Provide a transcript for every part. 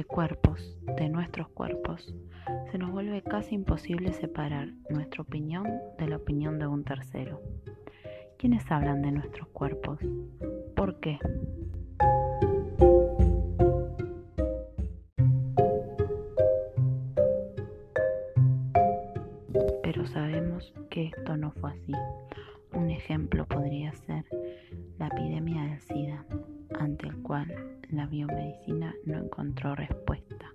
de cuerpos, de nuestros cuerpos, se nos vuelve casi imposible separar nuestra opinión de la opinión de un tercero. ¿Quiénes hablan de nuestros cuerpos? ¿Por qué? Encontró respuesta.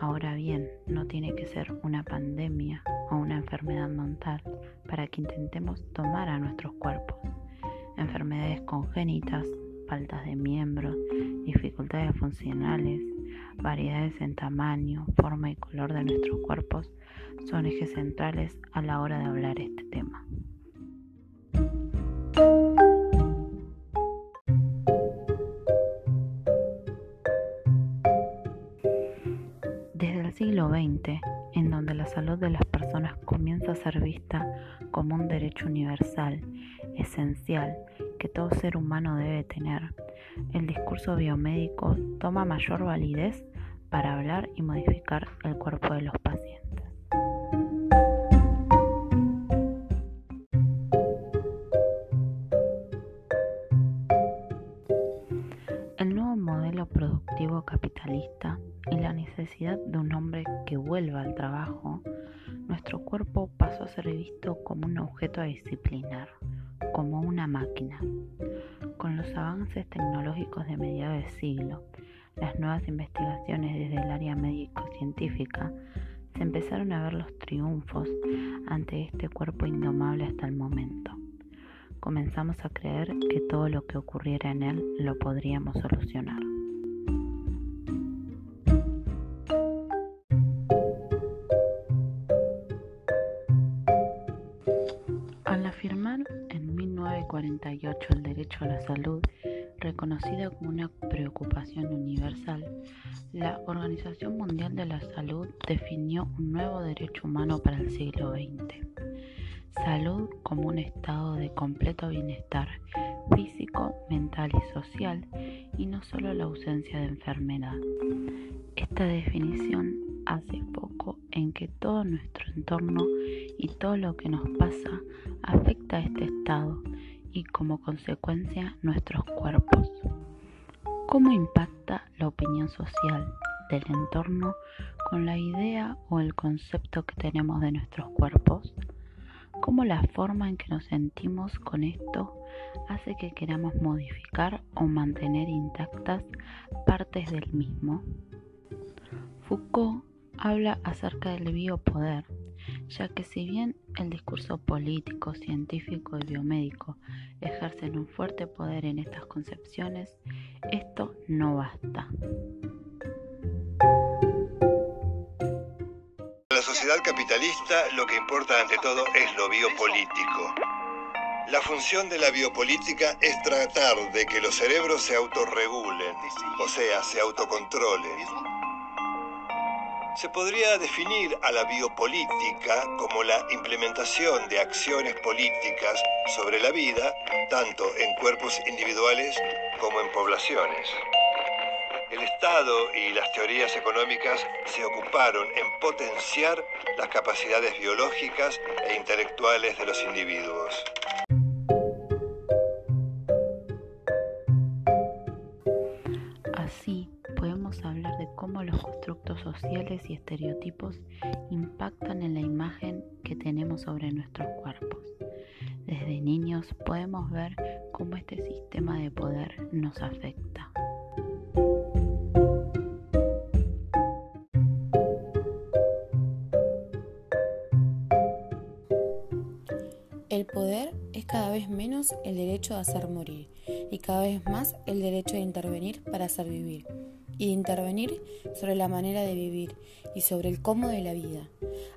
Ahora bien, no tiene que ser una pandemia o una enfermedad mental para que intentemos tomar a nuestros cuerpos. Enfermedades congénitas, faltas de miembros, dificultades funcionales, variedades en tamaño, forma y color de nuestros cuerpos son ejes centrales a la hora de hablar este tema. Siglo XX, en donde la salud de las personas comienza a ser vista como un derecho universal, esencial, que todo ser humano debe tener, el discurso biomédico toma mayor validez para hablar y modificar el cuerpo de los pacientes. El nuevo modelo productivo capitalista de un hombre que vuelva al trabajo, nuestro cuerpo pasó a ser visto como un objeto a disciplinar, como una máquina. Con los avances tecnológicos de mediados de siglo, las nuevas investigaciones desde el área médico-científica, se empezaron a ver los triunfos ante este cuerpo indomable hasta el momento. Comenzamos a creer que todo lo que ocurriera en él lo podríamos solucionar. A la salud, reconocida como una preocupación universal, la Organización Mundial de la Salud definió un nuevo derecho humano para el siglo XX. Salud como un estado de completo bienestar físico, mental y social, y no solo la ausencia de enfermedad. Esta definición hace poco en que todo nuestro entorno y todo lo que nos pasa afecta a este estado y como consecuencia nuestros cuerpos. ¿Cómo impacta la opinión social del entorno con la idea o el concepto que tenemos de nuestros cuerpos? ¿Cómo la forma en que nos sentimos con esto hace que queramos modificar o mantener intactas partes del mismo? Foucault habla acerca del biopoder, ya que si bien el discurso político, científico y biomédico ejercen un fuerte poder en estas concepciones, esto no basta. En la sociedad capitalista lo que importa ante todo es lo biopolítico. La función de la biopolítica es tratar de que los cerebros se autorregulen, o sea, se autocontrolen se podría definir a la biopolítica como la implementación de acciones políticas sobre la vida, tanto en cuerpos individuales como en poblaciones. El Estado y las teorías económicas se ocuparon en potenciar las capacidades biológicas e intelectuales de los individuos. Sociales y estereotipos impactan en la imagen que tenemos sobre nuestros cuerpos. Desde niños podemos ver cómo este sistema de poder nos afecta. El poder es cada vez menos el derecho de hacer morir y cada vez más el derecho de intervenir para hacer vivir y intervenir sobre la manera de vivir y sobre el cómo de la vida.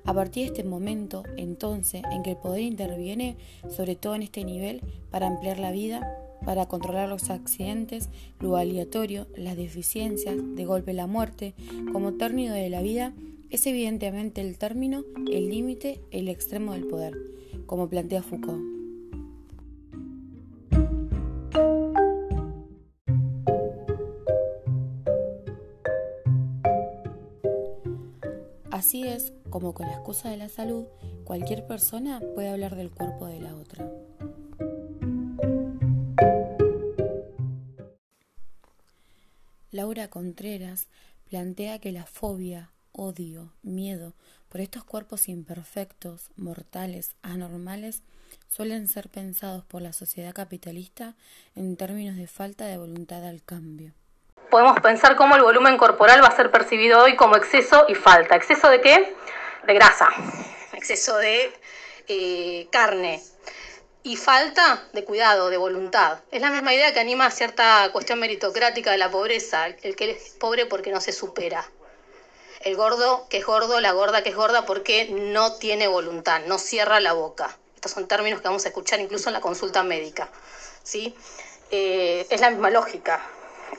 A partir de este momento, entonces, en que el poder interviene, sobre todo en este nivel, para ampliar la vida, para controlar los accidentes, lo aleatorio, las deficiencias, de golpe la muerte, como término de la vida, es evidentemente el término, el límite, el extremo del poder, como plantea Foucault. Como con la excusa de la salud, cualquier persona puede hablar del cuerpo de la otra. Laura Contreras plantea que la fobia, odio, miedo por estos cuerpos imperfectos, mortales, anormales, suelen ser pensados por la sociedad capitalista en términos de falta de voluntad al cambio. Podemos pensar cómo el volumen corporal va a ser percibido hoy como exceso y falta. ¿Exceso de qué? De grasa, exceso de eh, carne, y falta de cuidado, de voluntad. Es la misma idea que anima cierta cuestión meritocrática de la pobreza, el que es pobre porque no se supera. El gordo que es gordo, la gorda que es gorda porque no tiene voluntad, no cierra la boca. Estos son términos que vamos a escuchar incluso en la consulta médica. ¿sí? Eh, es la misma lógica.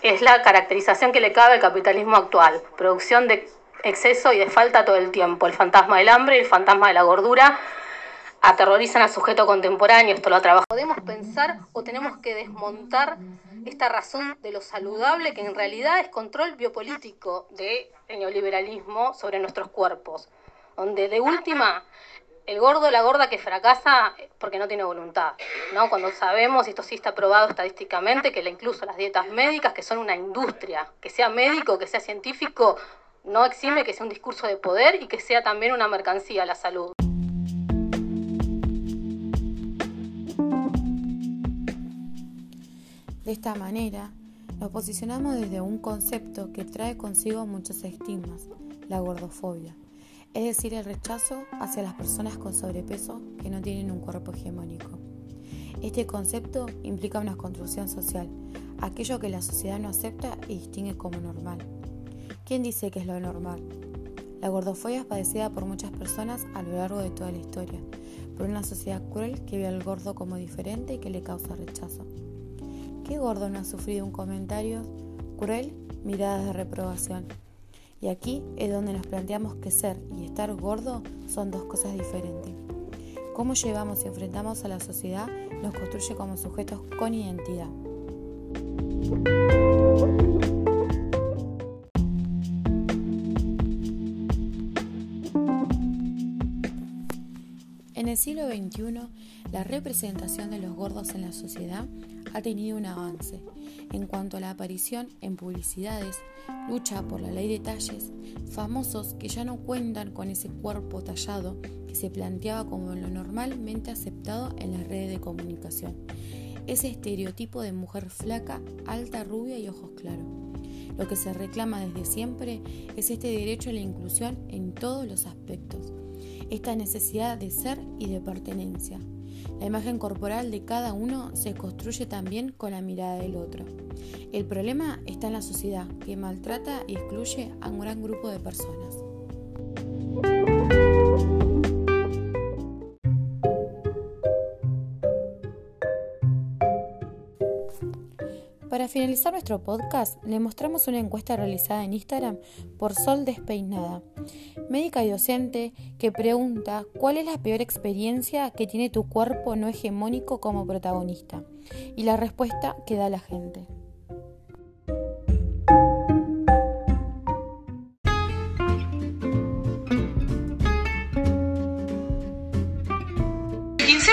Es la caracterización que le cabe al capitalismo actual. Producción de exceso y de falta todo el tiempo. El fantasma del hambre y el fantasma de la gordura aterrorizan al sujeto contemporáneo, esto lo trabajado. Podemos pensar o tenemos que desmontar esta razón de lo saludable que en realidad es control biopolítico del neoliberalismo sobre nuestros cuerpos, donde de última el gordo, la gorda que fracasa porque no tiene voluntad, ¿no? Cuando sabemos, y esto sí está probado estadísticamente, que incluso las dietas médicas, que son una industria, que sea médico, que sea científico, no exime que sea un discurso de poder y que sea también una mercancía la salud. De esta manera, nos posicionamos desde un concepto que trae consigo muchos estigmas, la gordofobia, es decir, el rechazo hacia las personas con sobrepeso que no tienen un cuerpo hegemónico. Este concepto implica una construcción social, aquello que la sociedad no acepta y distingue como normal. ¿Quién dice que es lo normal? La gordofobia es padecida por muchas personas a lo largo de toda la historia, por una sociedad cruel que ve al gordo como diferente y que le causa rechazo. ¿Qué gordo no ha sufrido un comentario cruel? Miradas de reprobación. Y aquí es donde nos planteamos que ser y estar gordo son dos cosas diferentes. Cómo llevamos y enfrentamos a la sociedad nos construye como sujetos con identidad. En el siglo XXI, la representación de los gordos en la sociedad ha tenido un avance en cuanto a la aparición en publicidades, lucha por la ley de talles, famosos que ya no cuentan con ese cuerpo tallado que se planteaba como lo normalmente aceptado en las redes de comunicación. Ese estereotipo de mujer flaca, alta, rubia y ojos claros. Lo que se reclama desde siempre es este derecho a la inclusión en todos los aspectos, esta necesidad de ser y de pertenencia, la imagen corporal de cada uno se construye también con la mirada del otro. El problema está en la sociedad, que maltrata y excluye a un gran grupo de personas. Para finalizar nuestro podcast, le mostramos una encuesta realizada en Instagram por Sol Despeinada, médica y docente que pregunta cuál es la peor experiencia que tiene tu cuerpo no hegemónico como protagonista y la respuesta que da la gente.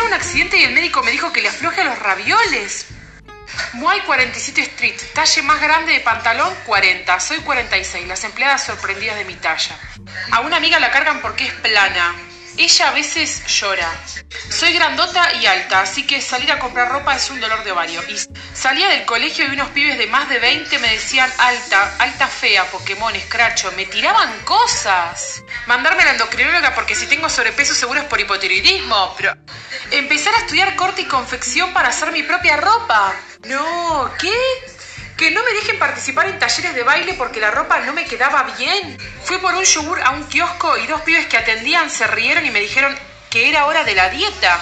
Un accidente y el médico me dijo que le afloje los ravioles. Muay 47 Street, talle más grande de pantalón 40, soy 46, las empleadas sorprendidas de mi talla. A una amiga la cargan porque es plana. Ella a veces llora. Soy grandota y alta, así que salir a comprar ropa es un dolor de ovario. Y salía del colegio y unos pibes de más de 20 me decían alta, alta fea, Pokémon, escracho. Me tiraban cosas. Mandarme a la endocrinóloga porque si tengo sobrepeso seguro es por hipotiroidismo. Pero empezar a estudiar corte y confección para hacer mi propia ropa. No, ¿qué? Que no me dejen participar en talleres de baile porque la ropa no me quedaba bien. Fui por un yogur a un kiosco y dos pibes que atendían se rieron y me dijeron que era hora de la dieta.